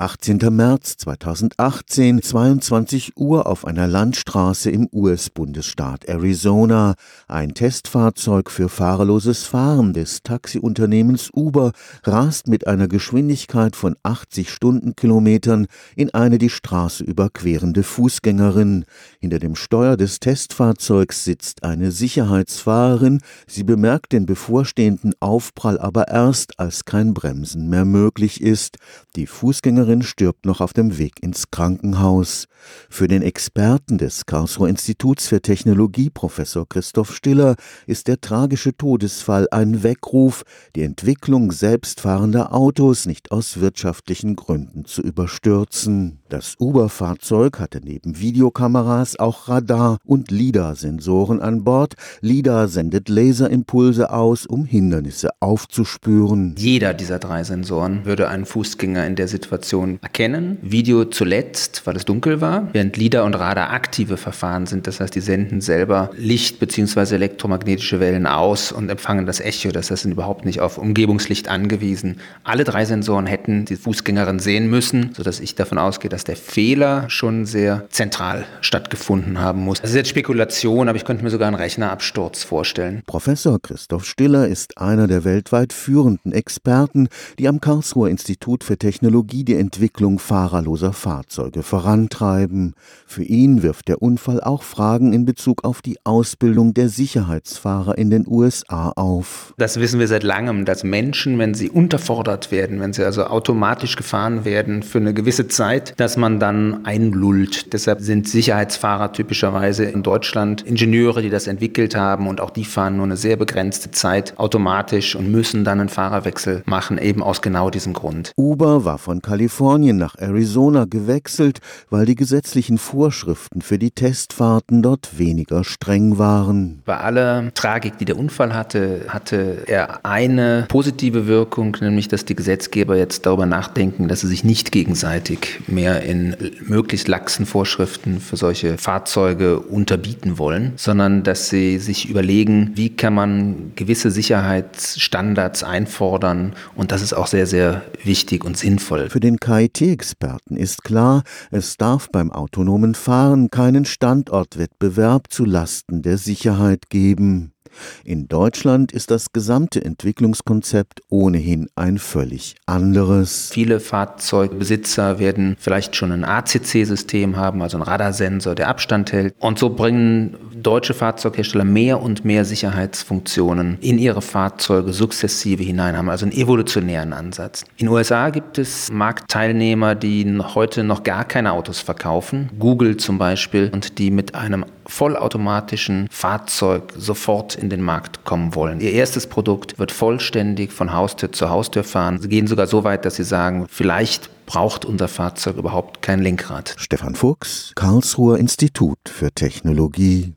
18. März 2018, 22 Uhr auf einer Landstraße im US-Bundesstaat Arizona. Ein Testfahrzeug für fahrerloses Fahren des Taxiunternehmens Uber rast mit einer Geschwindigkeit von 80 Stundenkilometern in eine die Straße überquerende Fußgängerin. Hinter dem Steuer des Testfahrzeugs sitzt eine Sicherheitsfahrerin. Sie bemerkt den bevorstehenden Aufprall aber erst, als kein Bremsen mehr möglich ist. Die Fußgängerin Schülerin stirbt noch auf dem Weg ins Krankenhaus. Für den Experten des Karlsruher Instituts für Technologie, Professor Christoph Stiller, ist der tragische Todesfall ein Weckruf, die Entwicklung selbstfahrender Autos nicht aus wirtschaftlichen Gründen zu überstürzen. Das Uber-Fahrzeug hatte neben Videokameras auch Radar- und LIDAR-Sensoren an Bord. LIDAR sendet Laserimpulse aus, um Hindernisse aufzuspüren. Jeder dieser drei Sensoren würde einen Fußgänger in der Situation Situation erkennen. Video zuletzt, weil es dunkel war, während LIDAR und Radar aktive Verfahren sind. Das heißt, die senden selber Licht bzw. elektromagnetische Wellen aus und empfangen das Echo. Das heißt, sind überhaupt nicht auf Umgebungslicht angewiesen. Alle drei Sensoren hätten die Fußgängerin sehen müssen, sodass ich davon ausgehe, dass der Fehler schon sehr zentral stattgefunden haben muss. Das ist jetzt Spekulation, aber ich könnte mir sogar einen Rechnerabsturz vorstellen. Professor Christoph Stiller ist einer der weltweit führenden Experten, die am Karlsruher Institut für Technologie die Entwicklung fahrerloser Fahrzeuge vorantreiben. Für ihn wirft der Unfall auch Fragen in Bezug auf die Ausbildung der Sicherheitsfahrer in den USA auf. Das wissen wir seit langem, dass Menschen, wenn sie unterfordert werden, wenn sie also automatisch gefahren werden für eine gewisse Zeit, dass man dann einlullt. Deshalb sind Sicherheitsfahrer typischerweise in Deutschland Ingenieure, die das entwickelt haben und auch die fahren nur eine sehr begrenzte Zeit automatisch und müssen dann einen Fahrerwechsel machen, eben aus genau diesem Grund. Uber war von Kalifornien Kalifornien nach Arizona gewechselt, weil die gesetzlichen Vorschriften für die Testfahrten dort weniger streng waren. Bei aller Tragik, die der Unfall hatte, hatte er eine positive Wirkung, nämlich dass die Gesetzgeber jetzt darüber nachdenken, dass sie sich nicht gegenseitig mehr in möglichst laxen Vorschriften für solche Fahrzeuge unterbieten wollen, sondern dass sie sich überlegen, wie kann man gewisse Sicherheitsstandards einfordern und das ist auch sehr, sehr wichtig und sinnvoll. Für den KIT-Experten ist klar, es darf beim autonomen Fahren keinen Standortwettbewerb zu Lasten der Sicherheit geben. In Deutschland ist das gesamte Entwicklungskonzept ohnehin ein völlig anderes. Viele Fahrzeugbesitzer werden vielleicht schon ein ACC-System haben, also ein Radarsensor, der Abstand hält. Und so bringen deutsche Fahrzeughersteller mehr und mehr Sicherheitsfunktionen in ihre Fahrzeuge sukzessive hinein, haben also einen evolutionären Ansatz. In den USA gibt es Marktteilnehmer, die heute noch gar keine Autos verkaufen, Google zum Beispiel, und die mit einem vollautomatischen Fahrzeug sofort in den Markt kommen wollen. Ihr erstes Produkt wird vollständig von Haustür zu Haustür fahren. Sie gehen sogar so weit, dass sie sagen, vielleicht braucht unser Fahrzeug überhaupt kein Lenkrad. Stefan Fuchs, Karlsruher Institut für Technologie